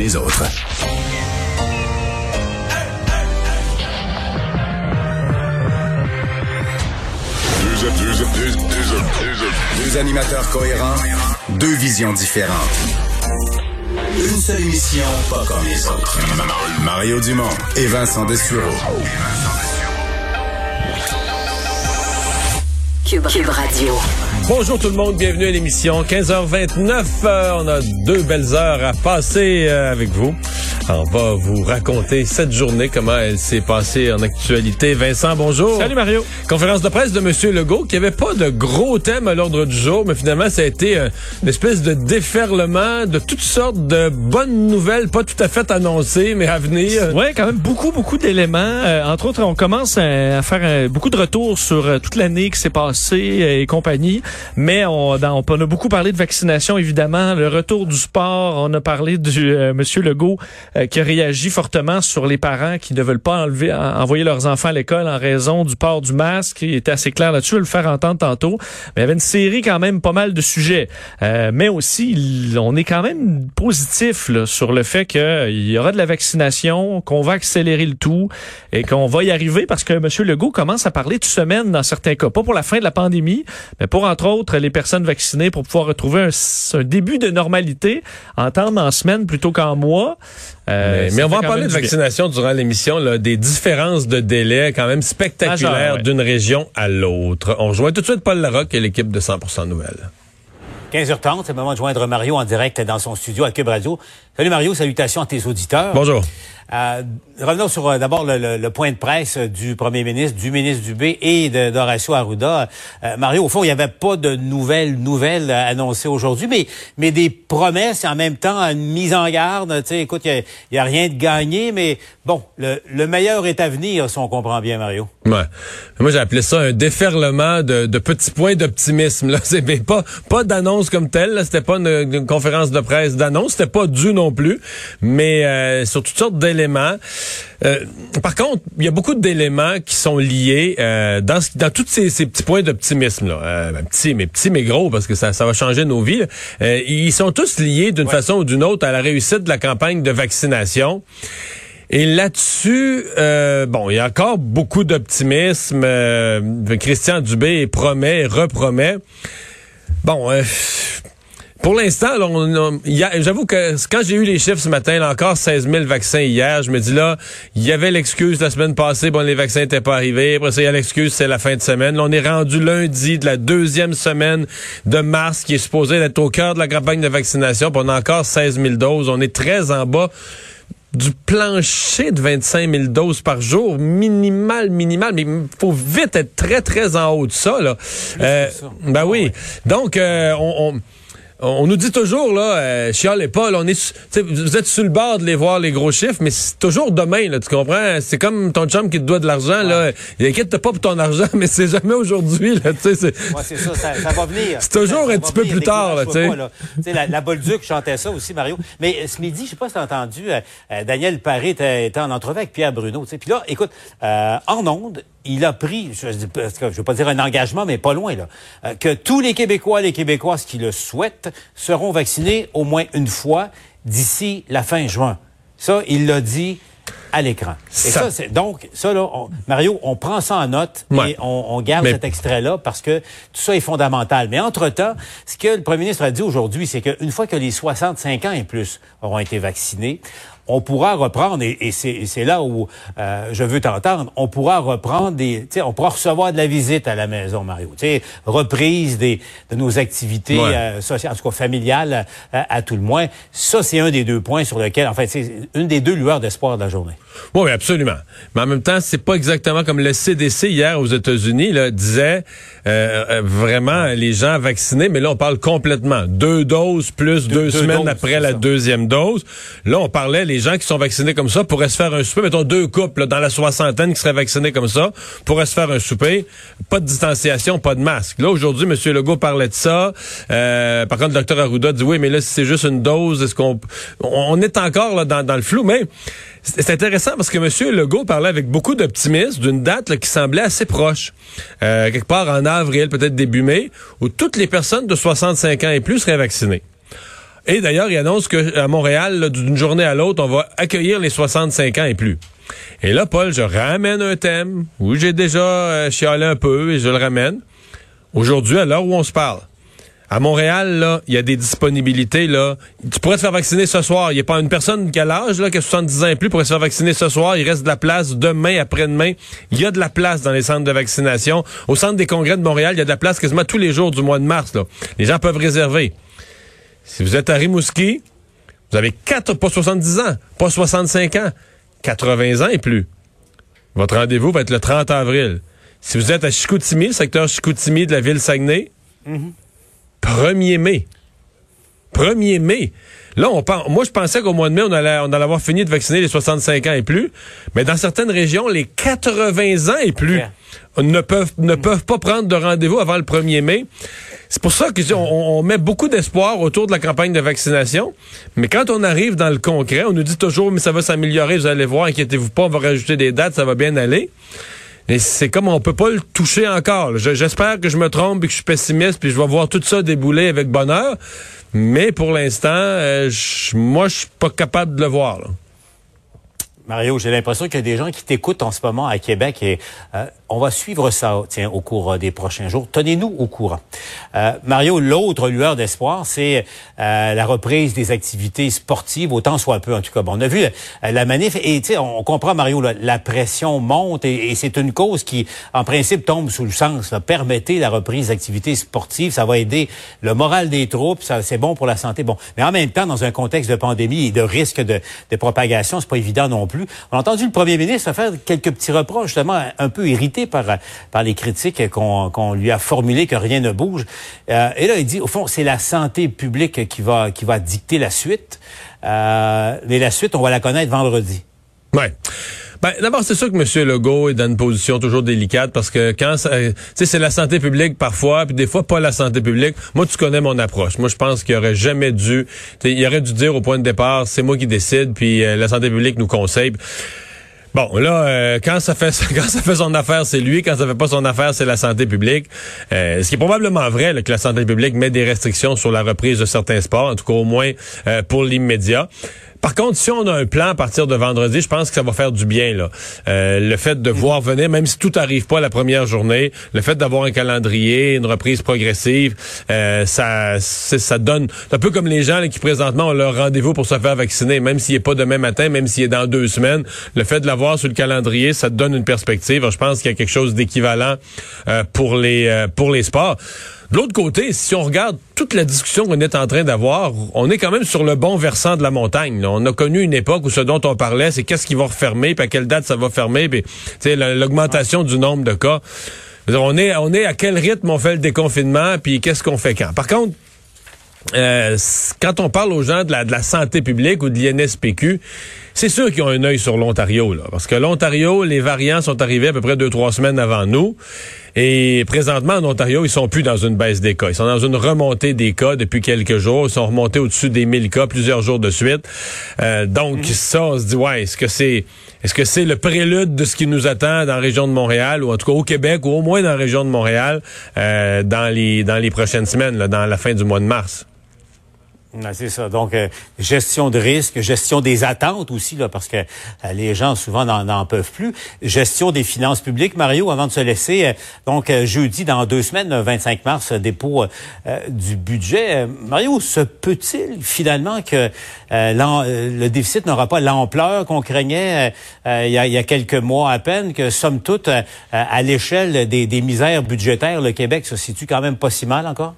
les autres. Deux animateurs cohérents, deux visions différentes. Une seule émission, pas comme les autres. Mario Dumont et Vincent Dessureau. Bonjour tout le monde, bienvenue à l'émission 15h29. Euh, on a deux belles heures à passer euh, avec vous. On va vous raconter cette journée, comment elle s'est passée en actualité. Vincent, bonjour. Salut Mario. Conférence de presse de M. Legault qui avait pas de gros thèmes à l'ordre du jour, mais finalement ça a été euh, une espèce de déferlement de toutes sortes de bonnes nouvelles, pas tout à fait annoncées, mais à venir. Ouais, quand même beaucoup, beaucoup d'éléments. Euh, entre autres, on commence à, faire beaucoup de retours sur euh, toute l'année qui s'est passée et compagnie. Mais on, on, a beaucoup parlé de vaccination, évidemment, le retour du sport. On a parlé du Monsieur Legault euh, qui a réagi fortement sur les parents qui ne veulent pas enlever, envoyer leurs enfants à l'école en raison du port du masque. Il était assez clair là-dessus, je vais le faire entendre tantôt. Mais il y avait une série quand même pas mal de sujets. Euh, mais aussi, on est quand même positif là, sur le fait qu'il y aura de la vaccination, qu'on va accélérer le tout et qu'on va y arriver parce que M. Legault commence à parler de semaine dans certains cas. Pas pour la fin de la pandémie, mais pour, entre autres, les personnes vaccinées pour pouvoir retrouver un, un début de normalité en temps en semaine plutôt qu'en mois. Euh, mais, on va en parler de vaccination durant l'émission, des différences de délai quand même spectaculaires d'une région à l'autre. On rejoint tout de suite Paul Larocque et l'équipe de 100% Nouvelles. 15h30, c'est le moment de joindre Mario en direct dans son studio à Cube Radio. Salut Mario, salutations à tes auditeurs. Bonjour. Euh, revenons sur euh, d'abord le, point de presse du premier ministre, du ministre Dubé et d'Horacio Arruda. Euh, Mario, au fond, il n'y avait pas de nouvelles nouvelles annoncées aujourd'hui, mais, mais des promesses et en même temps une mise en garde. Tu sais, écoute, il n'y a, rien de gagné, mais bon, le, le, meilleur est à venir, si on comprend bien, Mario. Ouais. Moi, j'ai appelé ça un déferlement de, de petits points d'optimisme. Là, c'est pas pas d'annonce comme telle. C'était pas une, conférence de presse d'annonce. C'était pas dû non plus, mais sur toutes sortes d'éléments euh, par contre, il y a beaucoup d'éléments qui sont liés euh, dans, dans tous ces, petits points d'optimisme. là. Euh, ben, petits, mais petits, mais gros, parce que ça, ça va changer nos vies. ils sont tous liés d'une façon ou d'une autre à la réussite de la campagne de vaccination. Et là-dessus, bon, il y a encore beaucoup d'optimisme. Christian Dubé promet, repromet. Bon, pour l'instant, j'avoue que quand j'ai eu les chiffres ce matin, là, encore 16 000 vaccins hier, je me dis là, il y avait l'excuse la semaine passée, bon, les vaccins n'étaient pas arrivés. Après ça, il y a l'excuse, c'est la fin de semaine. Là, on est rendu lundi de la deuxième semaine de mars qui est supposé être au cœur de la campagne de vaccination. Puis on a encore 16 000 doses. On est très en bas du plancher de 25 000 doses par jour, minimal, minimal, mais il faut vite être très, très en haut de ça. Là. Euh, ben oui. Donc, euh, on on nous dit toujours, là, euh, chial et Paul, on est, vous êtes sur le bord de les voir, les gros chiffres, mais c'est toujours demain, là, tu comprends? C'est comme ton chum qui te doit de l'argent, là. Il inquiète pas pour ton argent, mais c'est jamais aujourd'hui, là, tu sais. C'est c'est ça, ça, va venir. C'est toujours un petit peu plus tard, là, tu sais. La, la Bolduc chantait ça aussi, Mario. Mais euh, ce midi, je sais pas si t'as entendu, euh, Daniel Paré était, en entrevue avec Pierre Bruno, tu sais. Puis là, écoute, en onde, il a pris, je ne veux pas dire un engagement, mais pas loin, là, euh, que tous les Québécois, les Québécoises qui le souhaitent, seront vaccinés au moins une fois d'ici la fin juin. Ça, il l'a dit à l'écran. Et ça, c'est donc ça là, Mario, on prend ça en note et on, garde cet extrait-là parce que tout ça est fondamental. Mais entre-temps, ce que le premier ministre a dit aujourd'hui, c'est qu'une fois que les 65 ans et plus auront été vaccinés, on pourra reprendre, et, c'est là où euh, je veux t'entendre, on pourra reprendre des, on pourra recevoir de la visite à la maison, Mario. sais, reprise des, de nos activités euh, sociales, en tout cas familiales, euh, à, tout le moins. Ça, c'est un des deux points sur lesquels, en fait, c'est une des deux lueurs d'espoir de la journée. Oui, absolument. Mais en même temps, c'est pas exactement comme le CDC hier aux États-Unis disait vraiment les gens vaccinés, mais là on parle complètement deux doses plus deux, semaines après la deuxième dose. Là, on parlait les gens qui sont vaccinés comme ça pourraient se faire un souper. Mettons deux couples dans la soixantaine qui seraient vaccinés comme ça pourraient se faire un souper. Pas de distanciation, pas de masque. Là, aujourd'hui, M. Legault parlait de ça. Euh, par contre, le docteur Arruda dit oui, mais là, si c'est juste une dose, est-ce qu'on... On est encore là, dans, dans le flou, mais c'est intéressant parce que M. Legault parlait avec beaucoup d'optimisme d'une date qui semblait assez proche. Euh, quelque part en avril, peut-être début mai, où toutes les personnes de 65 ans et plus seraient vaccinées. Et d'ailleurs, il annonce qu'à Montréal, d'une journée à l'autre, on va accueillir les 65 ans et plus. Et là, Paul, je ramène un thème où j'ai déjà euh, chialé un peu et je le ramène. Aujourd'hui, à l'heure où on se parle, à Montréal, il y a des disponibilités, là. Tu pourrais te faire vacciner ce soir. Il n'y a pas une personne qui a l'âge, là, qui a 70 ans et plus, pourrait se faire vacciner ce soir. Il reste de la place demain, après-demain. Il y a de la place dans les centres de vaccination. Au centre des congrès de Montréal, il y a de la place quasiment tous les jours du mois de mars. Les gens peuvent réserver. Si vous êtes à Rimouski, vous avez 4, pas 70 ans, pas 65 ans, 80 ans et plus. Votre rendez-vous va être le 30 avril. Si vous êtes à Chicoutimi, le secteur Chicoutimi de la ville Saguenay, 1er mai. 1er mai. Là, on pense, moi, je pensais qu'au mois de mai, on allait, on allait avoir fini de vacciner les 65 ans et plus. Mais dans certaines régions, les 80 ans et plus ne peuvent, ne peuvent pas prendre de rendez-vous avant le 1er mai. C'est pour ça qu'on on met beaucoup d'espoir autour de la campagne de vaccination. Mais quand on arrive dans le concret, on nous dit toujours, mais ça va s'améliorer, vous allez voir, inquiétez-vous pas, on va rajouter des dates, ça va bien aller. Mais c'est comme on peut pas le toucher encore. J'espère que je me trompe et que je suis pessimiste, puis je vais voir tout ça débouler avec bonheur. Mais pour l'instant, euh, moi, je suis pas capable de le voir. Là. Mario, j'ai l'impression qu'il y a des gens qui t'écoutent en ce moment à Québec et euh, on va suivre ça tiens, au cours euh, des prochains jours. Tenez-nous au courant. Euh, Mario, l'autre lueur d'espoir, c'est euh, la reprise des activités sportives, autant soit peu en tout cas. Bon, on a vu euh, la manif et on comprend, Mario, la, la pression monte et, c'est une cause qui, en principe, tombe sous le sens. Là. Permettez la reprise d'activités sportives, ça va aider le moral des troupes, ça c'est bon pour la santé. Bon, mais en même temps, dans un contexte de pandémie et de risque de, de propagation, c'est pas évident non plus. On a entendu le premier ministre faire quelques petits reproches, justement, un peu irrité par, par les critiques qu'on qu'on lui a formulées, que rien ne bouge. Euh, et là, il dit, au fond, c'est la santé publique qui va, qui va dicter la suite. Euh, mais la suite, on va la connaître vendredi. Ouais. Ben, d'abord, c'est sûr que M. Legault est dans une position toujours délicate parce que quand sais, c'est la santé publique parfois, puis des fois pas la santé publique. Moi, tu connais mon approche. Moi, je pense qu'il aurait jamais dû, il aurait dû dire au point de départ, c'est moi qui décide, puis euh, la santé publique nous conseille. Bon, là, euh, quand ça fait quand ça fait son affaire, c'est lui. Quand ça fait pas son affaire, c'est la santé publique. Euh, ce qui est probablement vrai, là, que la santé publique met des restrictions sur la reprise de certains sports, en tout cas au moins euh, pour l'immédiat. Par contre, si on a un plan à partir de vendredi, je pense que ça va faire du bien. Euh, le fait de voir venir, même si tout arrive pas la première journée, le fait d'avoir un calendrier, une reprise progressive, euh, ça, ça donne un peu comme les gens qui présentement ont leur rendez-vous pour se faire vacciner, même s'il est pas demain matin, même s'il est dans deux semaines. Le fait de l'avoir sur le calendrier, ça donne une perspective. je pense qu'il y a quelque chose d'équivalent euh, pour les euh, pour les sports. De l'autre côté, si on regarde toute la discussion qu'on est en train d'avoir, on est quand même sur le bon versant de la montagne. On a connu une époque où ce dont on parlait, c'est qu'est-ce qui va refermer, puis à quelle date ça va fermer, puis l'augmentation du nombre de cas. On est, on est à quel rythme on fait le déconfinement, puis qu'est-ce qu'on fait quand? Par contre, euh, quand on parle aux gens de la, de la santé publique ou de l'INSPQ, c'est sûr qu'ils ont un œil sur l'Ontario, là, parce que l'Ontario, les variants sont arrivés à peu près deux, trois semaines avant nous. Et présentement, en Ontario, ils sont plus dans une baisse des cas. Ils sont dans une remontée des cas depuis quelques jours. Ils sont remontés au-dessus des 1000 cas plusieurs jours de suite. Euh, donc, ça, on se dit, ouais, est-ce que c'est est-ce que c'est le prélude de ce qui nous attend dans la région de Montréal, ou en tout cas au Québec, ou au moins dans la région de Montréal, euh, dans les dans les prochaines semaines, là, dans la fin du mois de mars? C'est ça. Donc, euh, gestion de risque, gestion des attentes aussi, là, parce que euh, les gens souvent n'en peuvent plus. Gestion des finances publiques. Mario, avant de se laisser, euh, donc jeudi, dans deux semaines, 25 mars, dépôt du budget. Mario, se peut-il finalement que le déficit n'aura pas l'ampleur qu'on craignait il y, a, y a, quelques mois à peine, que somme toute, à l'échelle des, des misères budgétaires, le Québec se situe quand même pas si mal encore?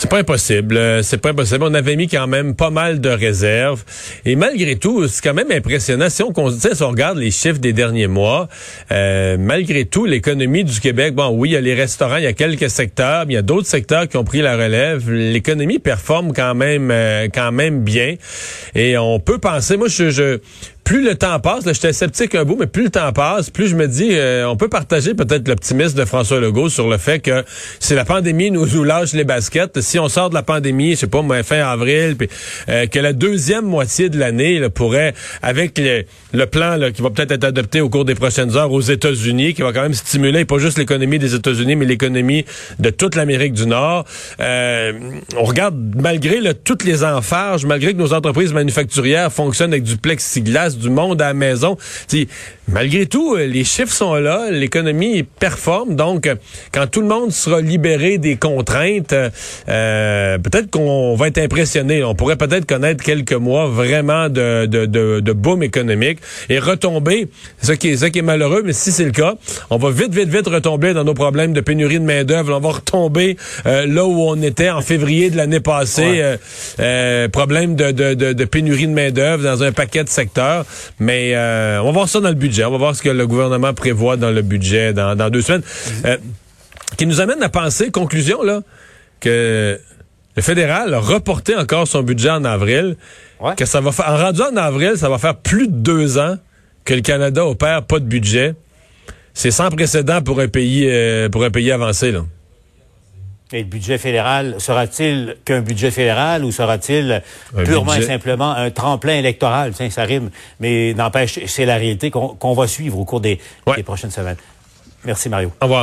C'est pas impossible. Euh, c'est pas impossible. On avait mis quand même pas mal de réserves. Et malgré tout, c'est quand même impressionnant. Si on, si on regarde les chiffres des derniers mois, euh, malgré tout, l'économie du Québec, bon, oui, il y a les restaurants, il y a quelques secteurs, mais il y a d'autres secteurs qui ont pris la relève. L'économie performe quand même, euh, quand même bien. Et on peut penser, moi, je, je plus le temps passe, là, j'étais sceptique un bout, mais plus le temps passe, plus je me dis, euh, on peut partager peut-être l'optimisme de François Legault sur le fait que si la pandémie nous, nous lâche les baskets, si on sort de la pandémie, je sais pas, fin avril, puis euh, que la deuxième moitié de l'année pourrait, avec le plan là, qui va peut-être être adopté au cours des prochaines heures aux États-Unis, qui va quand même stimuler pas juste l'économie des États-Unis, mais l'économie de toute l'Amérique du Nord. Euh, on regarde, malgré là, toutes les emphages, malgré que nos entreprises manufacturières fonctionnent avec du plexiglas, du monde à la maison, malgré tout, euh, les chiffres sont là, l'économie performe. Donc, euh, quand tout le monde sera libéré des contraintes, euh, peut-être qu'on va être impressionné. On pourrait peut-être connaître quelques mois vraiment de, de, de, de boom économique et retomber, ce qui est, ce qui est malheureux, mais si c'est le cas, on va vite, vite, vite retomber dans nos problèmes de pénurie de main-d'œuvre. On va retomber là où on était en février de l'année passée. problème de, de, de, de, pénurie de main-d'œuvre dans un paquet de secteurs. Mais on va voir ça dans le budget. On va voir ce que le gouvernement prévoit dans le budget dans, dans deux semaines. Euh, qui nous amène à penser, conclusion, là, que le fédéral a reporté encore son budget en avril. Que ça va faire, en rendu en avril, ça va faire plus de deux ans que le Canada opère pas de budget. C'est sans précédent pour un pays, euh, pour un pays avancé, là. Et le budget fédéral, sera-t-il qu'un budget fédéral ou sera-t-il purement et simplement un tremplin électoral? Tiens, ça rime, mais n'empêche, c'est la réalité qu'on va suivre au cours des, des prochaines semaines. Merci, Mario. Au revoir.